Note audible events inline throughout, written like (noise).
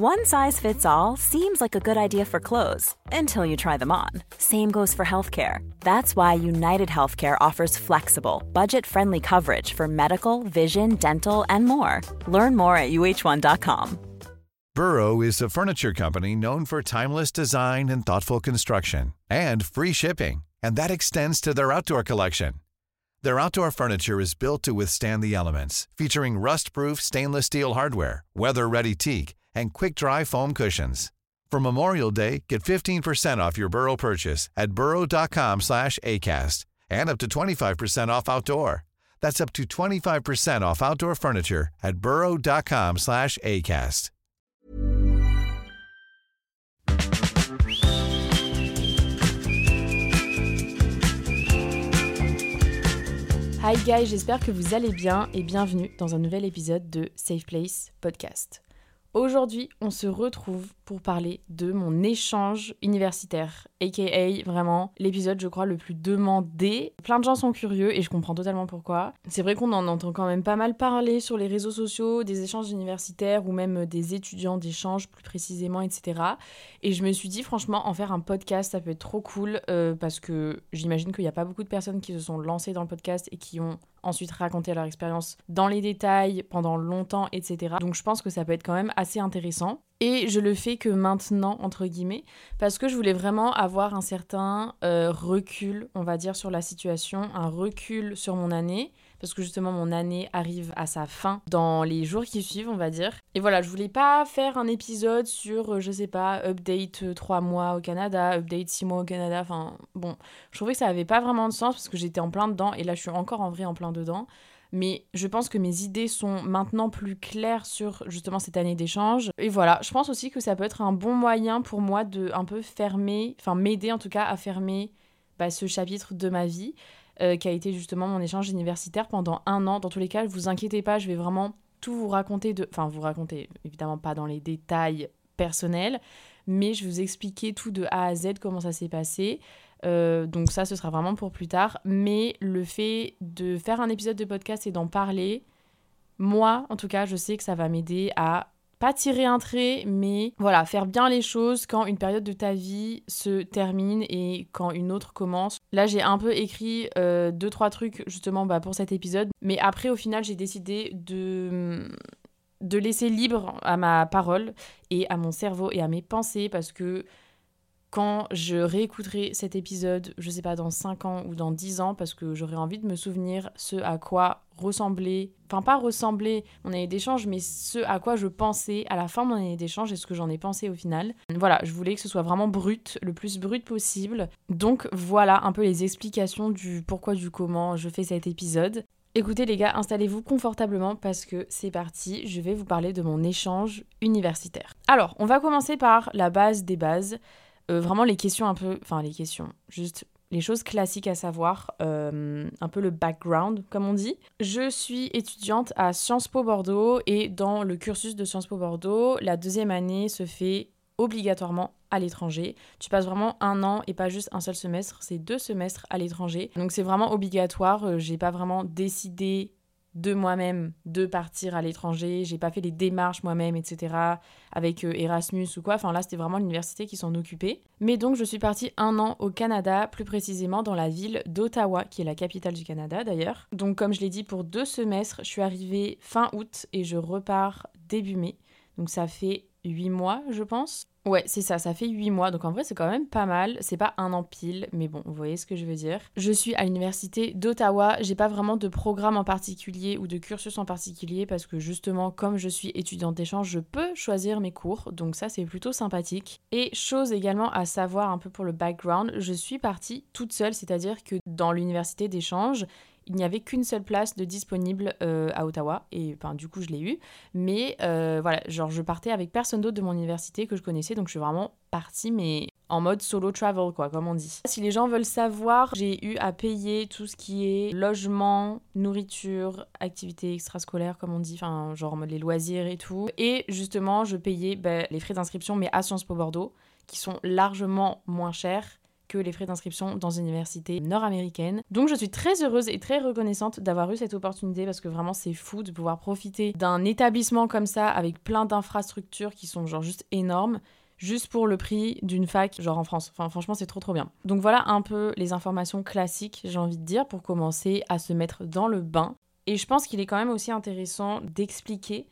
One size fits all seems like a good idea for clothes until you try them on. Same goes for healthcare. That's why United Healthcare offers flexible, budget-friendly coverage for medical, vision, dental, and more. Learn more at uh1.com. Burrow is a furniture company known for timeless design and thoughtful construction and free shipping, and that extends to their outdoor collection. Their outdoor furniture is built to withstand the elements, featuring rust-proof stainless steel hardware, weather-ready teak, and quick-dry foam cushions. For Memorial Day, get 15% off your Burrow purchase at burrow.com slash ACAST and up to 25% off outdoor. That's up to 25% off outdoor furniture at burrow.com slash ACAST. Hi guys, j'espère que vous allez bien et bienvenue dans un nouvel épisode de Safe Place Podcast. Aujourd'hui, on se retrouve pour parler de mon échange universitaire, aka vraiment l'épisode, je crois, le plus demandé. Plein de gens sont curieux et je comprends totalement pourquoi. C'est vrai qu'on en entend quand même pas mal parler sur les réseaux sociaux, des échanges universitaires ou même des étudiants d'échange plus précisément, etc. Et je me suis dit, franchement, en faire un podcast, ça peut être trop cool euh, parce que j'imagine qu'il n'y a pas beaucoup de personnes qui se sont lancées dans le podcast et qui ont ensuite raconté leur expérience dans les détails pendant longtemps, etc. Donc je pense que ça peut être quand même assez intéressant. Et je le fais que maintenant, entre guillemets, parce que je voulais vraiment avoir un certain euh, recul, on va dire, sur la situation, un recul sur mon année, parce que justement mon année arrive à sa fin dans les jours qui suivent, on va dire. Et voilà, je voulais pas faire un épisode sur, euh, je sais pas, update 3 mois au Canada, update 6 mois au Canada, enfin bon, je trouvais que ça avait pas vraiment de sens parce que j'étais en plein dedans, et là je suis encore en vrai en plein dedans mais je pense que mes idées sont maintenant plus claires sur justement cette année d'échange. Et voilà, je pense aussi que ça peut être un bon moyen pour moi de un peu fermer, enfin m'aider en tout cas à fermer bah, ce chapitre de ma vie euh, qui a été justement mon échange universitaire pendant un an. Dans tous les cas, vous inquiétez pas, je vais vraiment tout vous raconter enfin vous raconter évidemment pas dans les détails personnels, mais je vais vous expliquer tout de A à Z comment ça s'est passé. Euh, donc ça, ce sera vraiment pour plus tard. Mais le fait de faire un épisode de podcast et d'en parler, moi, en tout cas, je sais que ça va m'aider à pas tirer un trait, mais voilà, faire bien les choses quand une période de ta vie se termine et quand une autre commence. Là, j'ai un peu écrit euh, deux, trois trucs justement bah, pour cet épisode, mais après, au final, j'ai décidé de de laisser libre à ma parole et à mon cerveau et à mes pensées parce que quand je réécouterai cet épisode, je sais pas, dans 5 ans ou dans 10 ans, parce que j'aurais envie de me souvenir ce à quoi ressemblait, enfin pas ressembler mon année d'échange, mais ce à quoi je pensais à la fin de mon année d'échange et ce que j'en ai pensé au final. Voilà, je voulais que ce soit vraiment brut, le plus brut possible. Donc voilà un peu les explications du pourquoi, du comment je fais cet épisode. Écoutez les gars, installez-vous confortablement parce que c'est parti, je vais vous parler de mon échange universitaire. Alors, on va commencer par la base des bases. Euh, vraiment les questions un peu, enfin les questions, juste les choses classiques à savoir, euh, un peu le background, comme on dit. Je suis étudiante à Sciences Po Bordeaux et dans le cursus de Sciences Po Bordeaux, la deuxième année se fait obligatoirement à l'étranger. Tu passes vraiment un an et pas juste un seul semestre, c'est deux semestres à l'étranger. Donc c'est vraiment obligatoire, euh, j'ai pas vraiment décidé de moi-même de partir à l'étranger. J'ai pas fait les démarches moi-même, etc. avec euh, Erasmus ou quoi. Enfin là, c'était vraiment l'université qui s'en occupait. Mais donc, je suis partie un an au Canada, plus précisément dans la ville d'Ottawa, qui est la capitale du Canada d'ailleurs. Donc, comme je l'ai dit, pour deux semestres, je suis arrivée fin août et je repars début mai. Donc, ça fait huit mois, je pense. Ouais, c'est ça, ça fait 8 mois, donc en vrai c'est quand même pas mal. C'est pas un an pile, mais bon, vous voyez ce que je veux dire. Je suis à l'université d'Ottawa, j'ai pas vraiment de programme en particulier ou de cursus en particulier parce que justement, comme je suis étudiante d'échange, je peux choisir mes cours, donc ça c'est plutôt sympathique. Et chose également à savoir un peu pour le background, je suis partie toute seule, c'est-à-dire que dans l'université d'échange, il n'y avait qu'une seule place de disponible euh, à Ottawa. Et du coup, je l'ai eu. Mais euh, voilà, genre, je partais avec personne d'autre de mon université que je connaissais. Donc, je suis vraiment partie, mais en mode solo travel, quoi, comme on dit. Si les gens veulent savoir, j'ai eu à payer tout ce qui est logement, nourriture, activités extrascolaires, comme on dit, enfin, genre les loisirs et tout. Et justement, je payais ben, les frais d'inscription, mais à Sciences Po Bordeaux, qui sont largement moins chers que les frais d'inscription dans une université nord-américaine. Donc je suis très heureuse et très reconnaissante d'avoir eu cette opportunité parce que vraiment c'est fou de pouvoir profiter d'un établissement comme ça avec plein d'infrastructures qui sont genre juste énormes juste pour le prix d'une fac genre en France. Enfin franchement c'est trop trop bien. Donc voilà un peu les informations classiques j'ai envie de dire pour commencer à se mettre dans le bain. Et je pense qu'il est quand même aussi intéressant d'expliquer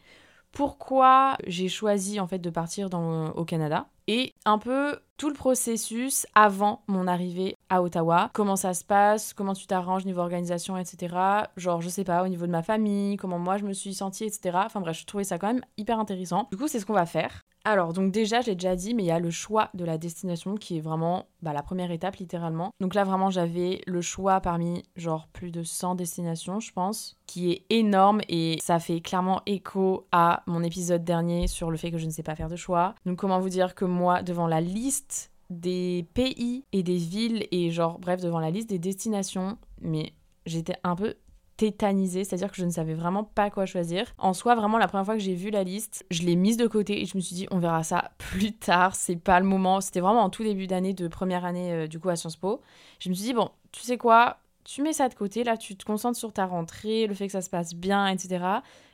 pourquoi j'ai choisi en fait de partir au Canada et un peu tout le processus avant mon arrivée à Ottawa. Comment ça se passe, comment tu t'arranges niveau organisation, etc. Genre, je sais pas, au niveau de ma famille, comment moi je me suis sentie, etc. Enfin bref, je trouvais ça quand même hyper intéressant. Du coup, c'est ce qu'on va faire. Alors, donc déjà, je l'ai déjà dit, mais il y a le choix de la destination qui est vraiment bah, la première étape, littéralement. Donc là, vraiment, j'avais le choix parmi, genre, plus de 100 destinations, je pense, qui est énorme et ça fait clairement écho à mon épisode dernier sur le fait que je ne sais pas faire de choix. Donc, comment vous dire que moi, devant la liste des pays et des villes et genre, bref, devant la liste des destinations, mais j'étais un peu tétanisée, c'est-à-dire que je ne savais vraiment pas quoi choisir. En soi, vraiment, la première fois que j'ai vu la liste, je l'ai mise de côté et je me suis dit, on verra ça (laughs) plus tard, c'est pas le moment. C'était vraiment en tout début d'année, de première année, euh, du coup, à Sciences Po. Je me suis dit, bon, tu sais quoi, tu mets ça de côté, là, tu te concentres sur ta rentrée, le fait que ça se passe bien, etc.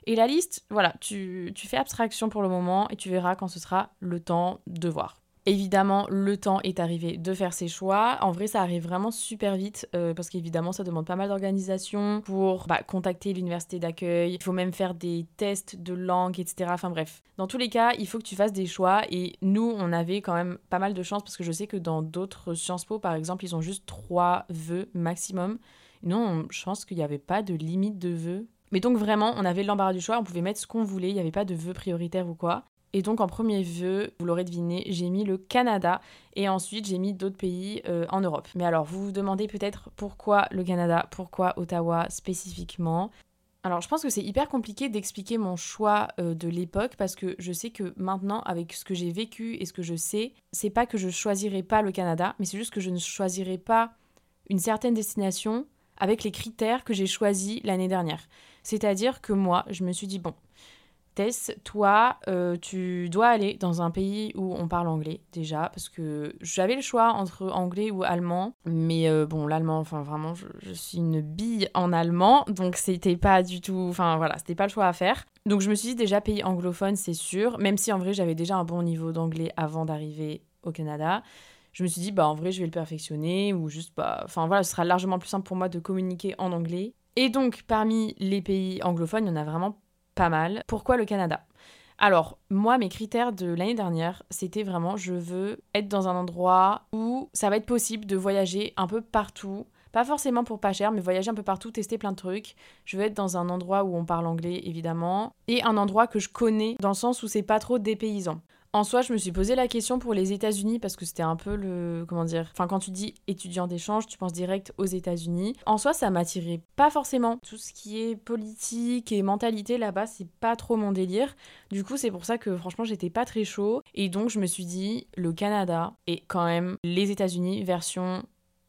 Et la liste, voilà, tu, tu fais abstraction pour le moment et tu verras quand ce sera le temps de voir. Évidemment, le temps est arrivé de faire ses choix. En vrai, ça arrive vraiment super vite euh, parce qu'évidemment, ça demande pas mal d'organisation pour bah, contacter l'université d'accueil. Il faut même faire des tests de langue, etc. Enfin bref, dans tous les cas, il faut que tu fasses des choix. Et nous, on avait quand même pas mal de chance parce que je sais que dans d'autres Sciences Po, par exemple, ils ont juste trois vœux maximum. Non, je pense qu'il n'y avait pas de limite de vœux. Mais donc vraiment, on avait l'embarras du choix, on pouvait mettre ce qu'on voulait, il n'y avait pas de vœux prioritaires ou quoi. Et donc en premier vœu, vous l'aurez deviné, j'ai mis le Canada et ensuite j'ai mis d'autres pays euh, en Europe. Mais alors vous vous demandez peut-être pourquoi le Canada, pourquoi Ottawa spécifiquement? Alors, je pense que c'est hyper compliqué d'expliquer mon choix euh, de l'époque parce que je sais que maintenant, avec ce que j'ai vécu et ce que je sais, c'est pas que je choisirais pas le Canada, mais c'est juste que je ne choisirais pas une certaine destination avec les critères que j'ai choisis l'année dernière. C'est-à-dire que moi, je me suis dit, bon, Tess, toi, euh, tu dois aller dans un pays où on parle anglais déjà, parce que j'avais le choix entre anglais ou allemand, mais euh, bon, l'allemand, enfin vraiment, je, suis une bille en allemand, donc c'était pas du tout, enfin voilà, c'était pas le choix à faire. Donc je me suis dit déjà pays anglophone, c'est sûr, même si en vrai j'avais déjà un bon niveau d'anglais avant d'arriver au Canada. Je me suis dit, bah en vrai, je vais le perfectionner, ou juste, bah, enfin voilà, ce sera largement plus simple pour moi de communiquer en anglais. Et donc, parmi les pays anglophones, il y en a vraiment pas mal. Pourquoi le Canada? Alors, moi, mes critères de l'année dernière, c'était vraiment, je veux être dans un endroit où ça va être possible de voyager un peu partout. Pas forcément pour pas cher, mais voyager un peu partout, tester plein de trucs. Je veux être dans un endroit où on parle anglais, évidemment. Et un endroit que je connais, dans le sens où c'est pas trop dépaysant. En soi, je me suis posé la question pour les États-Unis parce que c'était un peu le. Comment dire Enfin, quand tu dis étudiant d'échange, tu penses direct aux États-Unis. En soi, ça m'attirait pas forcément. Tout ce qui est politique et mentalité là-bas, c'est pas trop mon délire. Du coup, c'est pour ça que franchement, j'étais pas très chaud. Et donc, je me suis dit, le Canada et quand même les États-Unis version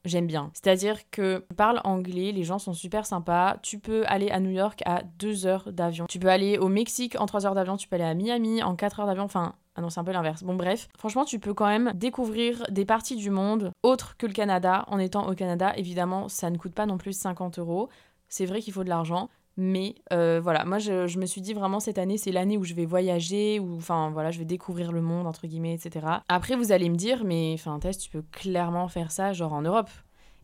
j'aime bien. C'est-à-dire que tu parles anglais, les gens sont super sympas. Tu peux aller à New York à 2 heures d'avion. Tu peux aller au Mexique en 3 heures d'avion. Tu peux aller à Miami en 4 heures d'avion. Enfin, ah non, c'est un peu l'inverse. Bon, bref, franchement, tu peux quand même découvrir des parties du monde autres que le Canada en étant au Canada. Évidemment, ça ne coûte pas non plus 50 euros. C'est vrai qu'il faut de l'argent. Mais euh, voilà, moi je, me suis dit vraiment cette année c'est l'année où je vais voyager, où enfin voilà, je vais découvrir le monde entre guillemets, etc. Après vous allez me dire, mais enfin Tess, tu peux clairement faire ça genre en Europe.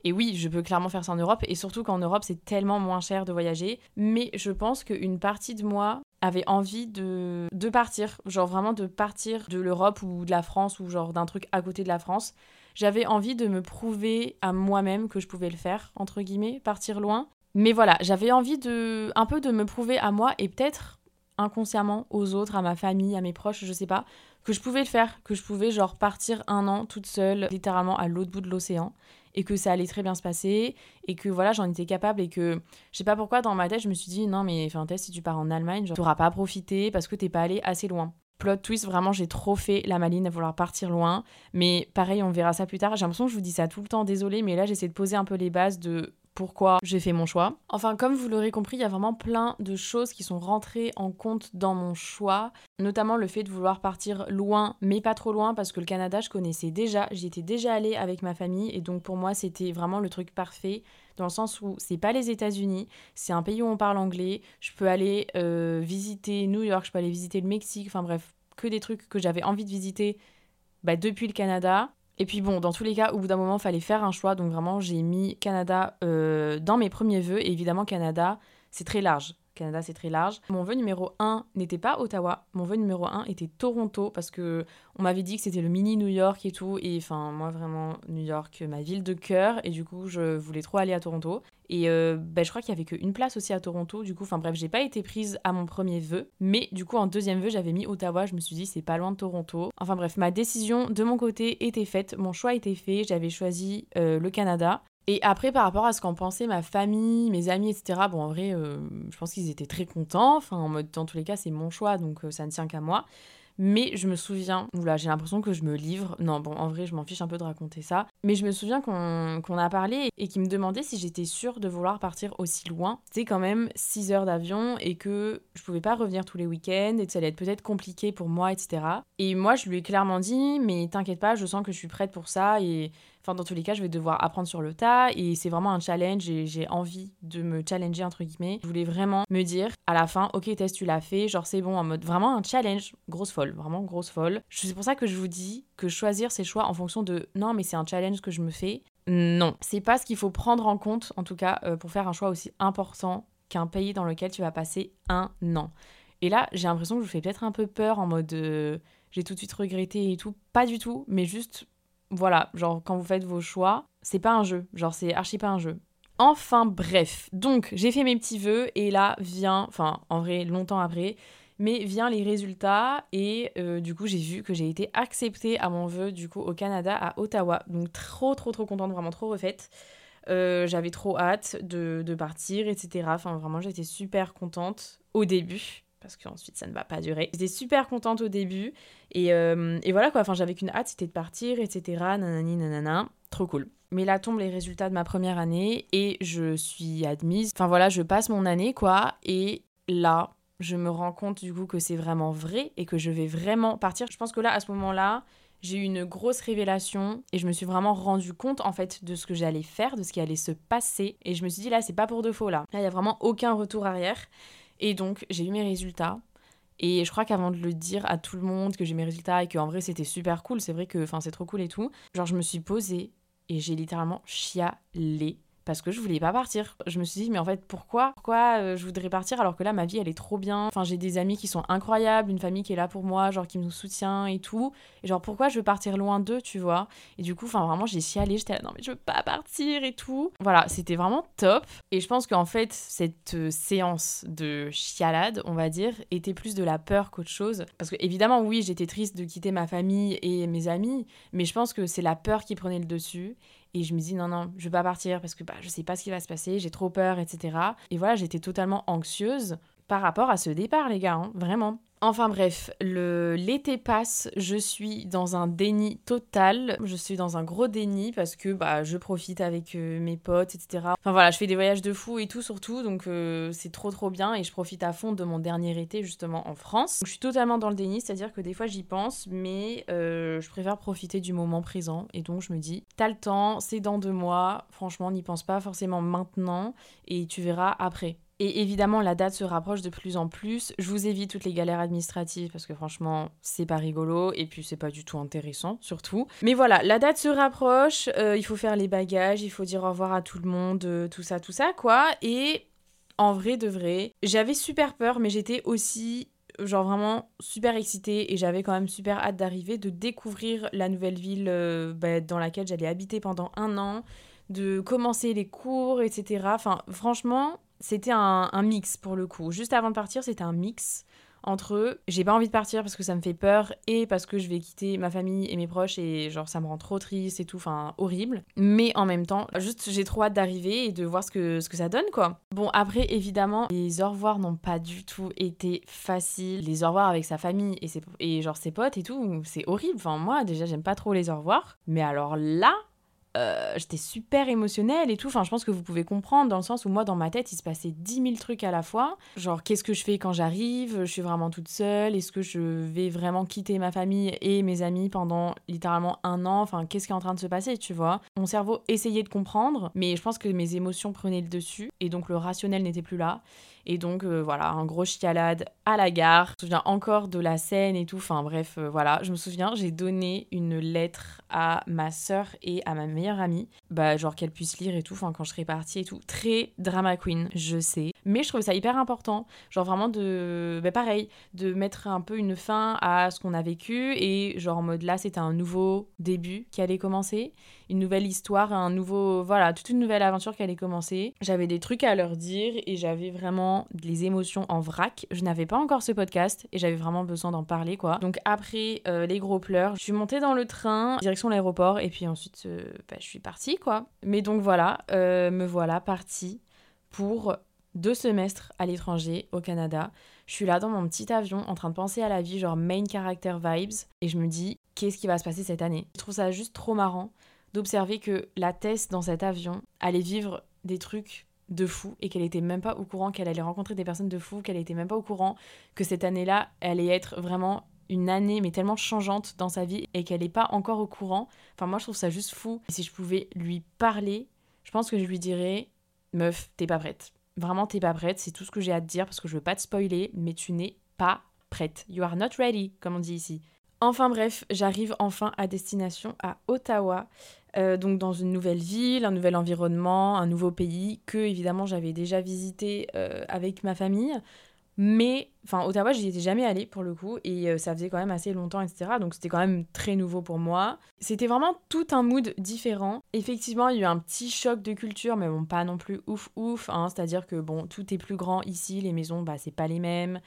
Et oui, je peux clairement faire ça en Europe, et surtout qu'en Europe, c'est tellement moins cher de voyager. Mais je pense qu'une partie de moi avait envie de, de partir, genre vraiment de partir de l'Europe ou de la France, ou genre d'un truc à côté de la France. J'avais envie de me prouver à moi-même que je pouvais le faire, entre guillemets, partir loin. Mais voilà, j'avais envie de un peu de me prouver à moi et peut-être inconsciemment aux autres, à ma famille, à mes proches, je sais pas, que je pouvais le faire, que je pouvais genre partir un an toute seule, littéralement à l'autre bout de l'océan. Et que ça allait très bien se passer et que voilà, j'en étais capable et que je sais pas pourquoi dans ma tête, je me suis dit non mais enfin si tu pars en Allemagne, tu n'auras pas profité parce que t'es pas allé assez loin. Plot twist, vraiment, j'ai trop fait la maline à vouloir partir loin. Mais pareil, on verra ça plus tard. J'ai l'impression que je vous dis ça tout le temps, désolé, mais là, j'essaie de poser un peu les bases de pourquoi j'ai fait mon choix. Enfin, comme vous l'aurez compris, il y a vraiment plein de choses qui sont rentrées en compte dans mon choix, notamment le fait de vouloir partir loin, mais pas trop loin, parce que le Canada, je connaissais déjà, j'y étais déjà allée avec ma famille, et donc pour moi, c'était vraiment le truc parfait, dans le sens où c'est pas les États-Unis, c'est un pays où on parle anglais, je peux aller euh, visiter New York, je peux aller visiter le Mexique, enfin bref, que des trucs que j'avais envie de visiter bah, depuis le Canada. Et puis bon, dans tous les cas, au bout d'un moment, il fallait faire un choix. Donc vraiment, j'ai mis Canada euh, dans mes premiers vœux. Et évidemment, Canada, c'est très large. Canada, c'est très large. Mon vœu numéro 1 n'était pas Ottawa. Mon vœu numéro 1 était Toronto parce que on m'avait dit que c'était le mini New York et tout. Et enfin, moi, vraiment, New York, ma ville de cœur. Et du coup, je voulais trop aller à Toronto. Et euh, ben, je crois qu'il y avait qu'une place aussi à Toronto. Du coup, enfin bref, j'ai pas été prise à mon premier vœu. Mais du coup, en deuxième vœu, j'avais mis Ottawa. Je me suis dit, c'est pas loin de Toronto. Enfin bref, ma décision de mon côté était faite. Mon choix était fait. J'avais choisi euh, le Canada. Et après, par rapport à ce qu'en pensait ma famille, mes amis, etc., bon, en vrai, euh, je pense qu'ils étaient très contents. Enfin, en mode, dans tous les cas, c'est mon choix, donc euh, ça ne tient qu'à moi. Mais je me souviens, oula, j'ai l'impression que je me livre. Non, bon, en vrai, je m'en fiche un peu de raconter ça. Mais je me souviens qu'on a parlé et qu'il me demandait si j'étais sûre de vouloir partir aussi loin. C'était quand même 6 heures d'avion et que je pouvais pas revenir tous les week-ends et que ça allait être peut-être compliqué pour moi, etc. Et moi, je lui ai clairement dit, mais t'inquiète pas, je sens que je suis prête pour ça et Enfin, dans tous les cas, je vais devoir apprendre sur le tas et c'est vraiment un challenge et j'ai envie de me challenger, entre guillemets. Je voulais vraiment me dire à la fin, ok, test, tu l'as fait, genre c'est bon, en mode vraiment un challenge, grosse folle, vraiment grosse folle. C'est pour ça que je vous dis que choisir ses choix en fonction de non, mais c'est un challenge que je me fais. Non, c'est pas ce qu'il faut prendre en compte, en tout cas, euh, pour faire un choix aussi important qu'un pays dans lequel tu vas passer un an. Et là, j'ai l'impression que je vous fais peut-être un peu peur en mode euh, j'ai tout de suite regretté et tout. Pas du tout, mais juste voilà, genre quand vous faites vos choix, c'est pas un jeu, genre c'est archi pas un jeu. Enfin bref, donc j'ai fait mes petits vœux et là vient, enfin en vrai longtemps après, mais vient les résultats et euh, du coup j'ai vu que j'ai été acceptée à mon vœu du coup au Canada à Ottawa, donc trop trop trop contente, vraiment trop refaite. Euh, j'avais trop hâte de, de partir, etc. Enfin vraiment j'étais super contente au début parce qu'ensuite ça ne va pas durer. J'étais super contente au début et, euh, et voilà quoi, enfin j'avais qu'une hâte, c'était de partir, etc. Nanani nanana, trop cool. Mais là tombent les résultats de ma première année et je suis admise. Enfin voilà, je passe mon année quoi et là je me rends compte du coup que c'est vraiment vrai et que je vais vraiment partir. Je pense que là à ce moment-là, j'ai eu une grosse révélation et je me suis vraiment rendu compte en fait de ce que j'allais faire, de ce qui allait se passer et je me suis dit là c'est pas pour de faux là. Là il y a vraiment aucun retour arrière et donc, j'ai eu mes résultats. Et je crois qu'avant de le dire à tout le monde que j'ai mes résultats et qu'en vrai c'était super cool, c'est vrai que c'est trop cool et tout, genre je me suis posée et j'ai littéralement chialé parce que je voulais pas partir. Je me suis dit, mais en fait, pourquoi Pourquoi euh, je voudrais partir alors que là, ma vie, elle est trop bien Enfin, j'ai des amis qui sont incroyables, une famille qui est là pour moi, genre qui nous soutient et tout. Et genre, pourquoi je veux partir loin d'eux, tu vois? Et du coup, enfin, vraiment, j'ai chialé, j'étais là, non, mais je veux pas partir et tout. Voilà, c'était vraiment top. Et je pense qu'en fait, cette euh, séance de chialade, on va dire, était plus de la peur qu'autre chose. Parce que, évidemment, oui, j'étais triste de quitter ma famille et mes amis, mais je pense que c'est la peur qui prenait le dessus. Et je me dis non, non, je vais pas partir parce que bah, je sais pas ce qui va se passer, j'ai trop peur, etc. Et voilà, j'étais totalement anxieuse par rapport à ce départ, les gars, hein, vraiment. Enfin bref, l'été passe, je suis dans un déni total, je suis dans un gros déni parce que bah, je profite avec euh, mes potes, etc. Enfin voilà, je fais des voyages de fou et tout surtout, donc euh, c'est trop trop bien et je profite à fond de mon dernier été justement en France. je suis totalement dans le déni, c'est-à-dire que des fois j'y pense, mais euh, je préfère profiter du moment présent et donc je me dis, t'as le temps, c'est dans deux mois, franchement n'y pense pas forcément maintenant et tu verras après. Et évidemment, la date se rapproche de plus en plus. Je vous évite toutes les galères administratives parce que franchement, c'est pas rigolo et puis c'est pas du tout intéressant, surtout. Mais voilà, la date se rapproche. Euh, il faut faire les bagages, il faut dire au revoir à tout le monde, euh, tout ça, tout ça, quoi. Et en vrai de vrai, j'avais super peur, mais j'étais aussi genre vraiment super excitée et j'avais quand même super hâte d'arriver, de découvrir la nouvelle ville euh, bah, dans laquelle j'allais habiter pendant un an, de commencer les cours, etc. Enfin, franchement, c'était un, mix pour le coup. Juste avant de partir, c'était un mix entre j'ai pas envie de partir parce que ça me fait peur et parce que je vais quitter ma famille et mes proches et genre ça me rend trop triste et tout, enfin horrible. Mais en même temps, juste j'ai trop hâte d'arriver et de voir ce que, ce que ça donne quoi. Bon après évidemment les au revoir n'ont pas du tout été faciles. Les au revoir avec sa famille et, ses, et genre ses potes et tout, c'est horrible. Enfin moi déjà j'aime pas trop les au revoir. Mais alors là, euh, j'étais super émotionnelle et tout. Enfin, je pense que vous pouvez comprendre dans le sens où moi, dans ma tête, il se passait 10 000 trucs à la fois. Genre, qu'est-ce que je fais quand j'arrive? Je suis vraiment toute seule Est-ce que je vais vraiment quitter ma famille et mes amis pendant littéralement un an? Enfin, qu'est-ce qui est en train de se passer, tu vois? Mon cerveau essayait de comprendre, mais je pense que mes émotions prenaient le dessus et donc le rationnel n'était plus là. Et donc, euh, voilà, un gros chialade à la gare. Je me souviens encore de la scène et tout. Enfin, bref, euh, voilà. Je me souviens, j'ai donné une lettre à ma sœur et à ma meilleure amie. Bah, genre qu'elle puisse lire et tout. Enfin, quand je serai partie et tout. Très drama queen, je sais. Mais je trouve ça hyper important. Genre vraiment de. Bah, pareil, de mettre un peu une fin à ce qu'on a vécu. Et genre en mode là, c'était un nouveau début qui allait commencer. Une nouvelle histoire, un nouveau. Voilà, toute une nouvelle aventure qui allait commencer. J'avais des trucs à leur dire et j'avais vraiment les émotions en vrac. Je n'avais pas encore ce podcast et j'avais vraiment besoin d'en parler quoi. Donc après euh, les gros pleurs, je suis montée dans le train direction l'aéroport et puis ensuite euh, bah, je suis partie quoi. Mais donc voilà, euh, me voilà partie pour deux semestres à l'étranger au Canada. Je suis là dans mon petit avion en train de penser à la vie genre main character vibes et je me dis qu'est-ce qui va se passer cette année? Je trouve ça juste trop marrant d'observer que la Tess dans cet avion allait vivre des trucs de fou et qu'elle était même pas au courant qu'elle allait rencontrer des personnes de fou, qu'elle était même pas au courant que cette année-là allait être vraiment une année mais tellement changeante dans sa vie et qu'elle n'est pas encore au courant. Enfin moi je trouve ça juste fou. Si je pouvais lui parler, je pense que je lui dirais meuf, t'es pas prête. Vraiment t'es pas prête, c'est tout ce que j'ai à te dire parce que je veux pas te spoiler, mais tu n'es pas prête. You are not ready, comme on dit ici. Enfin bref, j'arrive enfin à destination à Ottawa. Euh, donc dans une nouvelle ville, un nouvel environnement, un nouveau pays que évidemment j'avais déjà visité euh, avec ma famille. Mais, enfin, Ottawa, j'y étais jamais allée pour le coup, et euh, ça faisait quand même assez longtemps, etc. Donc c'était quand même très nouveau pour moi. C'était vraiment tout un mood différent. Effectivement, il y a eu un petit choc de culture, mais bon, pas non plus ouf ouf. Hein. C'est-à-dire que bon, tout est plus grand ici, les maisons, bah, c'est pas les mêmes.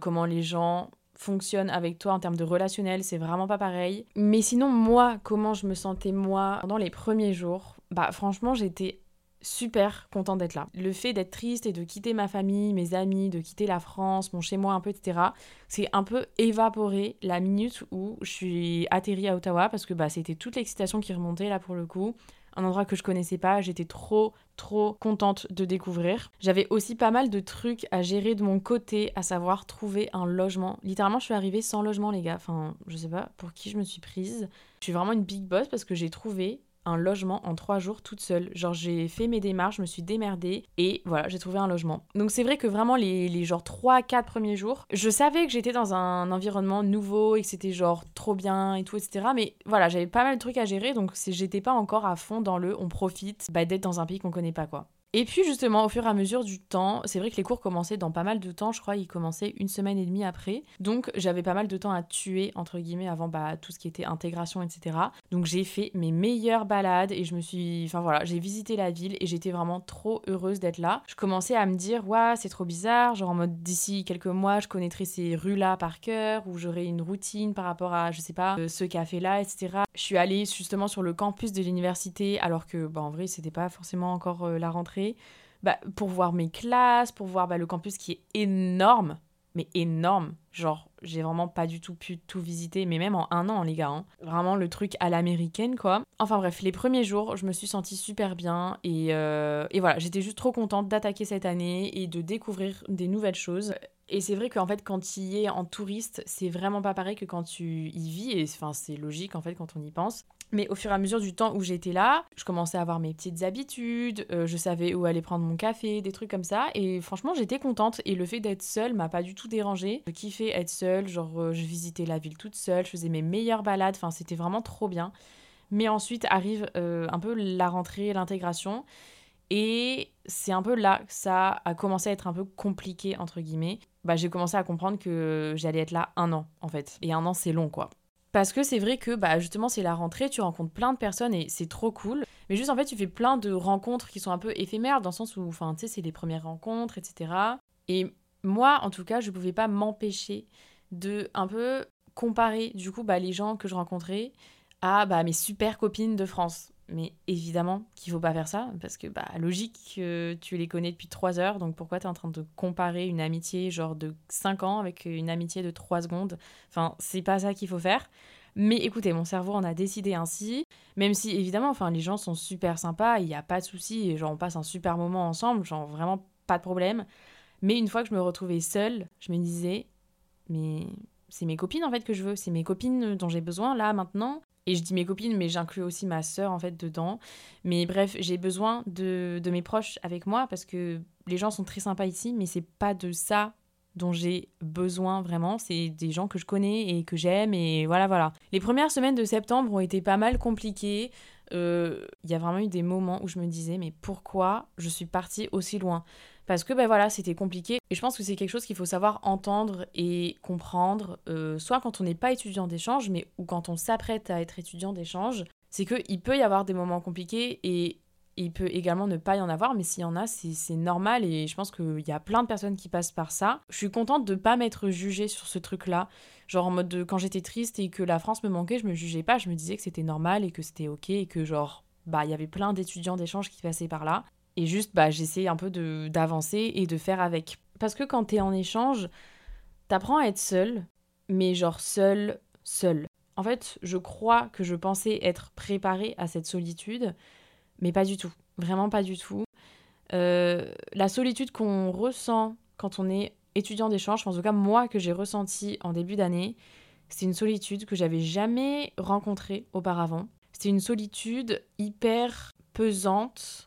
comment les gens fonctionne avec toi en termes de relationnel, c'est vraiment pas pareil. Mais sinon, moi, comment je me sentais moi pendant les premiers jours, bah franchement, j'étais super contente d'être là. Le fait d'être triste et de quitter ma famille, mes amis, de quitter la France, mon chez moi un peu, etc., c'est un peu évaporé la minute où je suis atterrie à Ottawa parce que bah, c'était toute l'excitation qui remontait là pour le coup un endroit que je connaissais pas. J'étais trop, trop contente de découvrir. J'avais aussi pas mal de trucs à gérer de mon côté, à savoir trouver un logement. Littéralement, je suis arrivée sans logement, les gars. Enfin, je sais pas pour qui je me suis prise. Je suis vraiment une big boss parce que j'ai trouvé un logement en trois jours toute seule. Genre j'ai fait mes démarches, je me suis démerdée et voilà, j'ai trouvé un logement. Donc c'est vrai que vraiment les, les genre 3-4 premiers jours, je savais que j'étais dans un environnement nouveau et que c'était genre trop bien et tout, etc. Mais voilà, j'avais pas mal de trucs à gérer, donc j'étais pas encore à fond dans le on profite bah, d'être dans un pays qu'on connaît pas quoi. Et puis justement, au fur et à mesure du temps, c'est vrai que les cours commençaient dans pas mal de temps, je crois, ils commençaient une semaine et demie après. Donc j'avais pas mal de temps à tuer, entre guillemets, avant bah, tout ce qui était intégration, etc. Donc j'ai fait mes meilleures balades et je me suis... Enfin voilà, j'ai visité la ville et j'étais vraiment trop heureuse d'être là. Je commençais à me dire, ouais, c'est trop bizarre, genre en mode d'ici quelques mois, je connaîtrai ces rues-là par cœur, ou j'aurai une routine par rapport à, je sais pas, euh, ce café-là, etc. Je suis allée justement sur le campus de l'université, alors que, bah, en vrai, c'était pas forcément encore euh, la rentrée bah, pour voir mes classes, pour voir bah, le campus qui est énorme, mais énorme. Genre, j'ai vraiment pas du tout pu tout visiter, mais même en un an, les gars. Hein. Vraiment le truc à l'américaine, quoi. Enfin bref, les premiers jours, je me suis sentie super bien. Et, euh, et voilà, j'étais juste trop contente d'attaquer cette année et de découvrir des nouvelles choses. Et c'est vrai qu'en fait, quand tu y es en touriste, c'est vraiment pas pareil que quand tu y vis. Et enfin, c'est logique en fait quand on y pense. Mais au fur et à mesure du temps où j'étais là, je commençais à avoir mes petites habitudes, euh, je savais où aller prendre mon café, des trucs comme ça. Et franchement, j'étais contente. Et le fait d'être seule m'a pas du tout dérangée. Je kiffais être seule, genre euh, je visitais la ville toute seule, je faisais mes meilleures balades, enfin c'était vraiment trop bien. Mais ensuite arrive euh, un peu la rentrée, l'intégration. Et c'est un peu là que ça a commencé à être un peu compliqué, entre guillemets. Bah, j'ai commencé à comprendre que j'allais être là un an, en fait. Et un an, c'est long, quoi. Parce que c'est vrai que bah, justement c'est la rentrée, tu rencontres plein de personnes et c'est trop cool. Mais juste en fait tu fais plein de rencontres qui sont un peu éphémères dans le sens où enfin tu sais c'est les premières rencontres etc. Et moi, en tout cas, je pouvais pas m'empêcher de un peu comparer du coup bah, les gens que je rencontrais à bah, mes super copines de France. Mais évidemment qu'il faut pas faire ça, parce que, bah, logique, que tu les connais depuis 3 heures, donc pourquoi tu es en train de comparer une amitié genre de 5 ans avec une amitié de 3 secondes? Enfin, c'est pas ça qu'il faut faire. Mais écoutez, mon cerveau en a décidé ainsi, même si évidemment, enfin, les gens sont super sympas, il n'y a pas de souci, et genre on passe un super moment ensemble, genre vraiment pas de problème. Mais une fois que je me retrouvais seule, je me disais, mais c'est mes copines en fait que je veux, c'est mes copines dont j'ai besoin là maintenant. Et je dis mes copines, mais j'inclus aussi ma sœur en fait dedans. Mais bref, j'ai besoin de, de, mes proches avec moi parce que les gens sont très sympas ici, mais c'est pas de ça dont j'ai besoin vraiment. C'est des gens que je connais et que j'aime et voilà, voilà. Les premières semaines de septembre ont été pas mal compliquées. Euh, il y a vraiment eu des moments où je me disais, mais pourquoi je suis partie aussi loin? Parce que ben voilà, c'était compliqué. Et je pense que c'est quelque chose qu'il faut savoir entendre et comprendre, euh, soit quand on n'est pas étudiant d'échange, mais ou quand on s'apprête à être étudiant d'échange. C'est qu'il peut y avoir des moments compliqués et il peut également ne pas y en avoir, mais s'il y en a, c'est normal et je pense qu'il y a plein de personnes qui passent par ça. Je suis contente de ne pas m'être jugée sur ce truc-là. Genre en mode de, quand j'étais triste et que la France me manquait, je me jugeais pas, je me disais que c'était normal et que c'était ok et que genre bah il y avait plein d'étudiants d'échange qui passaient par là et juste, bah, j'essaie un peu d'avancer et de faire avec. Parce que quand t'es en échange, t'apprends à être seul, mais genre seul, seul. En fait, je crois que je pensais être préparée à cette solitude, mais pas du tout. Vraiment pas du tout. Euh, la solitude qu'on ressent quand on est étudiant d'échange, en tout cas moi que j'ai ressenti en début d'année, c'est une solitude que j'avais jamais rencontrée auparavant. C'est une solitude hyper pesante,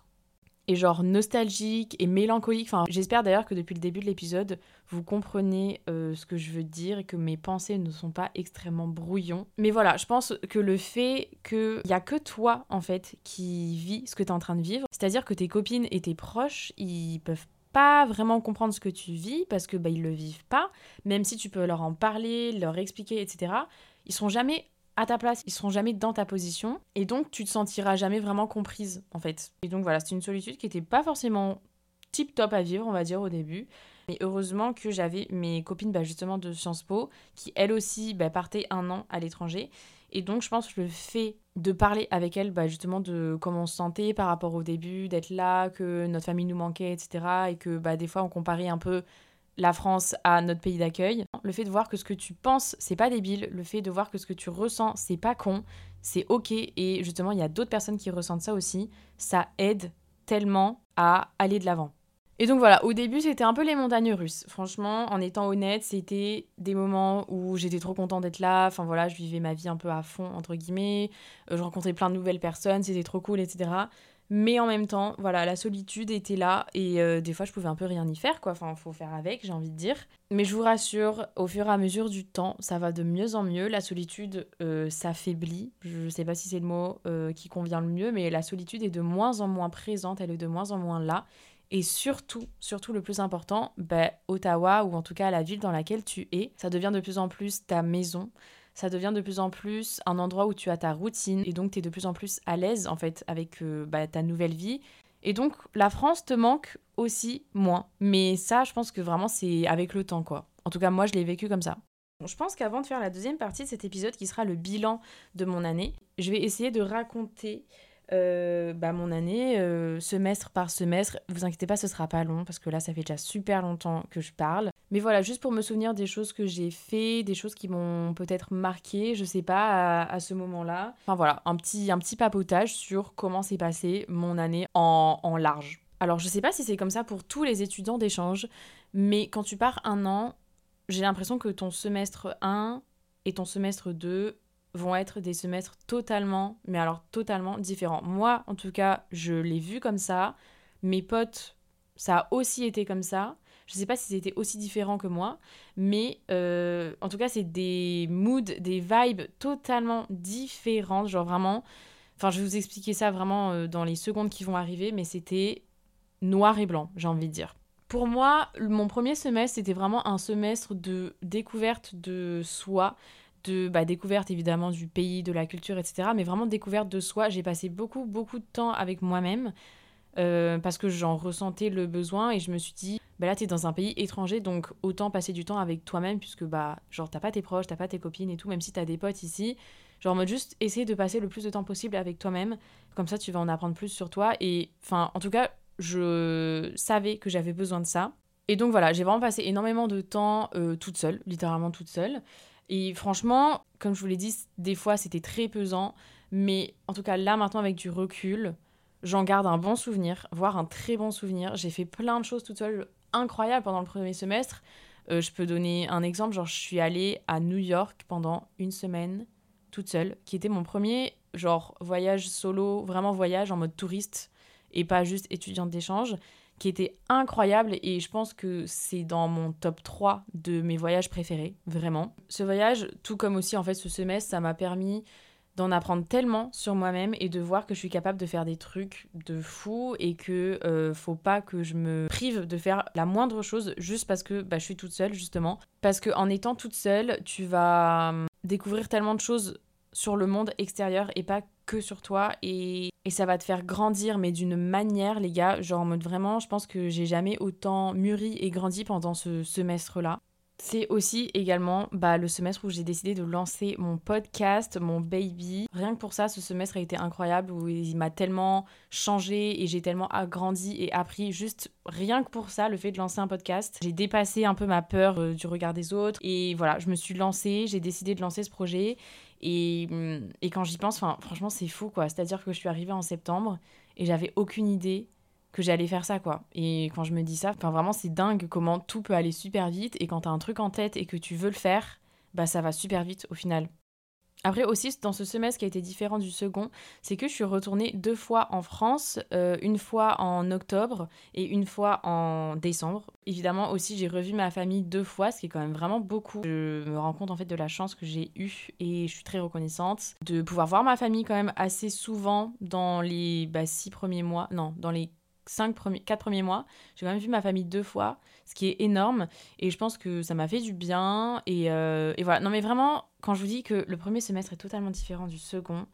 et genre nostalgique et mélancolique. Enfin, j'espère d'ailleurs que depuis le début de l'épisode, vous comprenez euh, ce que je veux dire et que mes pensées ne sont pas extrêmement brouillons. Mais voilà, je pense que le fait qu'il n'y a que toi, en fait, qui vit ce que tu es en train de vivre, c'est-à-dire que tes copines et tes proches, ils peuvent pas vraiment comprendre ce que tu vis parce que bah, ils le vivent pas, même si tu peux leur en parler, leur expliquer, etc. Ils sont jamais à ta place, ils seront jamais dans ta position et donc tu te sentiras jamais vraiment comprise en fait. Et donc voilà, c'est une solitude qui était pas forcément tip top à vivre, on va dire au début. Mais heureusement que j'avais mes copines bah, justement de Sciences Po qui elles aussi bah, partaient un an à l'étranger. Et donc je pense que le fait de parler avec elles bah, justement de comment on se sentait par rapport au début, d'être là, que notre famille nous manquait, etc. Et que bah, des fois on comparait un peu la France à notre pays d'accueil. Le fait de voir que ce que tu penses, c'est pas débile, le fait de voir que ce que tu ressens, c'est pas con, c'est ok, et justement, il y a d'autres personnes qui ressentent ça aussi, ça aide tellement à aller de l'avant. Et donc voilà, au début c'était un peu les montagnes russes. Franchement, en étant honnête, c'était des moments où j'étais trop contente d'être là. Enfin voilà, je vivais ma vie un peu à fond, entre guillemets. Euh, je rencontrais plein de nouvelles personnes, c'était trop cool, etc. Mais en même temps, voilà, la solitude était là et euh, des fois je pouvais un peu rien y faire, quoi. Enfin, faut faire avec, j'ai envie de dire. Mais je vous rassure, au fur et à mesure du temps, ça va de mieux en mieux. La solitude euh, s'affaiblit. Je sais pas si c'est le mot euh, qui convient le mieux, mais la solitude est de moins en moins présente, elle est de moins en moins là. Et surtout, surtout le plus important, ben, Ottawa, ou en tout cas la ville dans laquelle tu es, ça devient de plus en plus ta maison ça devient de plus en plus un endroit où tu as ta routine et donc tu es de plus en plus à l'aise en fait avec euh, bah, ta nouvelle vie. Et donc la France te manque aussi moins. Mais ça, je pense que vraiment c'est avec le temps quoi. En tout cas, moi je l'ai vécu comme ça. Je pense qu'avant de faire la deuxième partie de cet épisode qui sera le bilan de mon année, je vais essayer de raconter euh, bah, mon année, euh, semestre par semestre. Vous inquiétez pas, ce sera pas long parce que là, ça fait déjà super longtemps que je parle. Mais voilà, juste pour me souvenir des choses que j'ai fait, des choses qui m'ont peut-être marqué, je sais pas, à, ce moment-là. Enfin voilà, un petit, un petit papotage sur comment s'est passé mon année en, en large. Alors, je sais pas si c'est comme ça pour tous les étudiants d'échange, mais quand tu pars un an, j'ai l'impression que ton semestre 1 et ton semestre 2 vont être des semestres totalement, mais alors totalement différents. Moi, en tout cas, je l'ai vu comme ça. Mes potes, ça a aussi été comme ça. Je sais pas si c'était aussi différent que moi, mais euh, en tout cas, c'est des moods, des vibes totalement différentes. Genre vraiment, enfin, je vais vous expliquer ça vraiment euh, dans les secondes qui vont arriver, mais c'était noir et blanc, j'ai envie de dire. Pour moi, mon premier semestre, c'était vraiment un semestre de découverte de soi, de bah, découverte évidemment du pays, de la culture, etc. Mais vraiment découverte de soi. J'ai passé beaucoup, beaucoup de temps avec moi-même. Parce que j'en ressentais le besoin et je me suis dit, bah là, t'es dans un pays étranger, donc autant passer du temps avec toi-même, puisque bah, genre, t'as pas tes proches, t'as pas tes copines et tout, même si t'as des potes ici. Genre, en mode juste essayer de passer le plus de temps possible avec toi-même, comme ça, tu vas en apprendre plus sur toi. Et enfin, en tout cas, je savais que j'avais besoin de ça. Et donc voilà, j'ai vraiment passé énormément de temps euh, toute seule, littéralement toute seule. Et franchement, comme je vous l'ai dit, des fois c'était très pesant, mais en tout cas là maintenant avec du recul, j'en garde un bon souvenir, voire un très bon souvenir. J'ai fait plein de choses toute seule incroyables pendant le premier semestre. Euh, je peux donner un exemple, genre je suis allée à New York pendant une semaine toute seule, qui était mon premier genre voyage solo, vraiment voyage en mode touriste et pas juste étudiante d'échange, qui était incroyable et je pense que c'est dans mon top 3 de mes voyages préférés, vraiment. Ce voyage, tout comme aussi en fait ce semestre, ça m'a permis d'en apprendre tellement sur moi-même et de voir que je suis capable de faire des trucs de fou et que euh, faut pas que je me prive de faire la moindre chose juste parce que bah, je suis toute seule justement. Parce que en étant toute seule tu vas hum, découvrir tellement de choses sur le monde extérieur et pas que sur toi et, et ça va te faire grandir mais d'une manière les gars genre en mode vraiment je pense que j'ai jamais autant mûri et grandi pendant ce semestre là c'est aussi également bah, le semestre où j'ai décidé de lancer mon podcast, mon baby. Rien que pour ça, ce semestre a été incroyable, où il m'a tellement changé et j'ai tellement agrandi et appris. Juste rien que pour ça, le fait de lancer un podcast. J'ai dépassé un peu ma peur euh, du regard des autres. Et voilà, je me suis lancée, j'ai décidé de lancer ce projet. Et, hum, et quand j'y pense, franchement, c'est fou, quoi. C'est-à-dire que je suis arrivée en septembre et j'avais aucune idée que j'allais faire ça quoi. Et quand je me dis ça, enfin vraiment c'est dingue comment tout peut aller super vite et quand t'as un truc en tête et que tu veux le faire, bah ça va super vite au final. Après aussi, dans ce semestre qui a été différent du second, c'est que je suis retournée deux fois en France, euh, une fois en octobre et une fois en décembre. Évidemment aussi, j'ai revu ma famille deux fois, ce qui est quand même vraiment beaucoup. Je me rends compte en fait de la chance que j'ai eue et je suis très reconnaissante de pouvoir voir ma famille quand même assez souvent dans les bah, six premiers mois, non, dans les cinq premiers, quatre premiers mois. J'ai quand même vu ma famille deux fois, ce qui est énorme. Et je pense que ça m'a fait du bien. Et, euh, et, voilà. Non, mais vraiment, quand je vous dis que le premier semestre est totalement différent du second,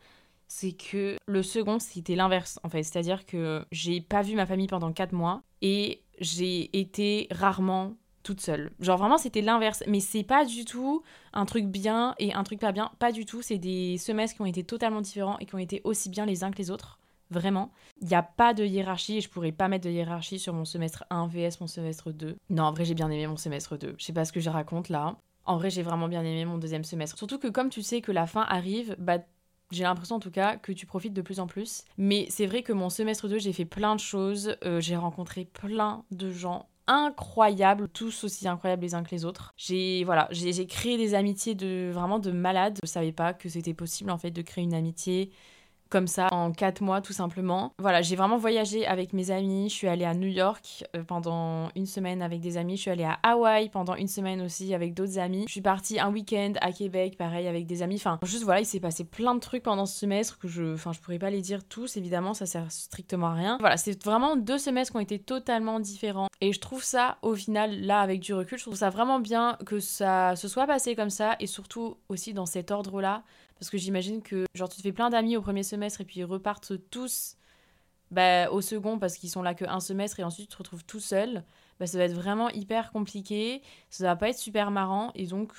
c'est que le second, c'était l'inverse, en fait. C'est-à-dire que j'ai pas vu ma famille pendant quatre mois et j'ai été rarement toute seule. Genre vraiment c'était l'inverse, mais c'est pas du tout un truc bien et un truc pas bien, pas du tout, c'est des semestres qui ont été totalement différents et qui ont été aussi bien les uns que les autres. Vraiment. Il n'y a pas de hiérarchie et je pourrais pas mettre de hiérarchie sur mon semestre 1 vs mon semestre 2. Non, en vrai, j'ai bien aimé mon semestre 2. Je sais pas ce que je raconte là. En vrai, j'ai vraiment bien aimé mon deuxième semestre. Surtout que comme tu sais que la fin arrive, bah j'ai l'impression en tout cas que tu profites de plus en plus. Mais c'est vrai que mon semestre 2, j'ai fait plein de choses. Euh, j'ai rencontré plein de gens incroyables, tous aussi incroyables les uns que les autres. J'ai voilà, j'ai créé des amitiés de vraiment de malades. Je savais pas que c'était possible en fait de créer une amitié comme ça en quatre mois tout simplement. Voilà, j'ai vraiment voyagé avec mes amis. Je suis allée à New York euh, pendant une semaine avec des amis. Je suis allée à Hawaï pendant une semaine aussi avec d'autres amis. Je suis partie un week-end à Québec, pareil avec des amis. Enfin, juste voilà, il s'est passé plein de trucs pendant ce semestre que je, enfin, je pourrais pas les dire tous. Évidemment, ça sert strictement à rien. Voilà, c'est vraiment deux semestres qui ont été totalement différents. Et je trouve ça, au final, là, avec du recul, je trouve ça vraiment bien que ça se soit passé comme ça et surtout aussi dans cet ordre-là parce que j'imagine que, genre, tu te fais plein d'amis au premier semestre et puis ils repartent tous bah, au second parce qu'ils sont là que un semestre et ensuite tu te retrouves tout seul. Bah, ça va être vraiment hyper compliqué. Ça va pas être super marrant. Et donc,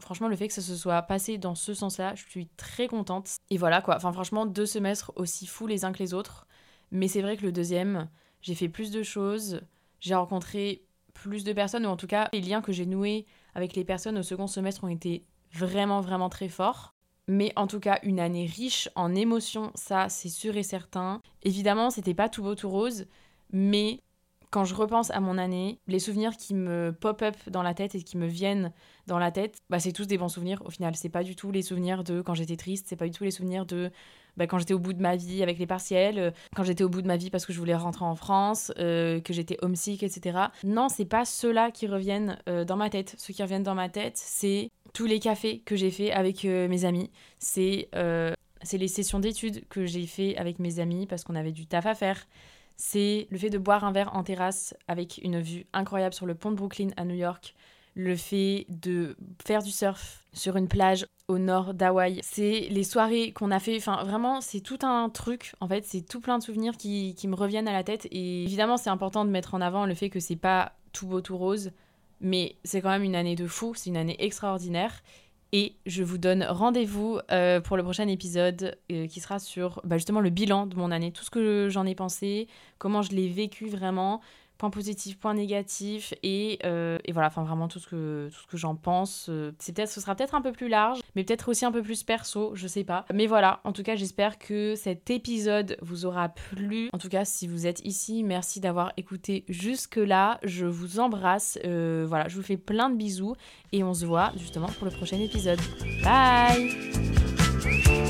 franchement, le fait que ça se soit passé dans ce sens-là, je suis très contente. Et voilà quoi. Enfin, franchement, deux semestres aussi fous les uns que les autres. Mais c'est vrai que le deuxième, j'ai fait plus de choses. J'ai rencontré plus de personnes, ou en tout cas, les liens que j'ai noués avec les personnes au second semestre ont été vraiment, vraiment très forts. Mais en tout cas, une année riche en émotions, ça c'est sûr et certain. Évidemment, c'était pas tout beau tout rose, mais quand je repense à mon année, les souvenirs qui me pop-up dans la tête et qui me viennent dans la tête, bah, c'est tous des bons souvenirs au final. C'est pas du tout les souvenirs de quand j'étais triste, c'est pas du tout les souvenirs de bah, quand j'étais au bout de ma vie avec les partiels, euh, quand j'étais au bout de ma vie parce que je voulais rentrer en France, euh, que j'étais homesick, etc. Non, c'est pas ceux-là qui reviennent euh, dans ma tête. Ceux qui reviennent dans ma tête, c'est tous les cafés que j'ai fait avec mes amis. C'est c'est les sessions d'études que j'ai fait avec mes amis parce qu'on avait du taf à faire. C'est le fait de boire un verre en terrasse avec une vue incroyable sur le pont de Brooklyn à New York le fait de faire du surf sur une plage au nord d'Hawaï. C'est les soirées qu'on a fait. Enfin, vraiment, c'est tout un truc. En fait, c'est tout plein de souvenirs qui, qui me reviennent à la tête. Et évidemment, c'est important de mettre en avant le fait que c'est pas tout beau, tout rose. Mais c'est quand même une année de fou. C'est une année extraordinaire. Et je vous donne rendez-vous euh, pour le prochain épisode euh, qui sera sur bah, justement le bilan de mon année, tout ce que j'en ai pensé, comment je l'ai vécu vraiment, points positifs, points négatifs et, euh, et voilà, enfin vraiment tout ce que, tout ce que j'en pense. Euh, c'est peut-être, ce sera peut-être un peu plus large, mais peut-être aussi un peu plus perso, je sais pas. Mais voilà, en tout cas, j'espère que cet épisode vous aura plu. En tout cas, si vous êtes ici, merci d'avoir écouté jusque-là. Je vous embrasse. Euh, voilà, je vous fais plein de bisous et on se voit justement pour le prochain épisode. Bye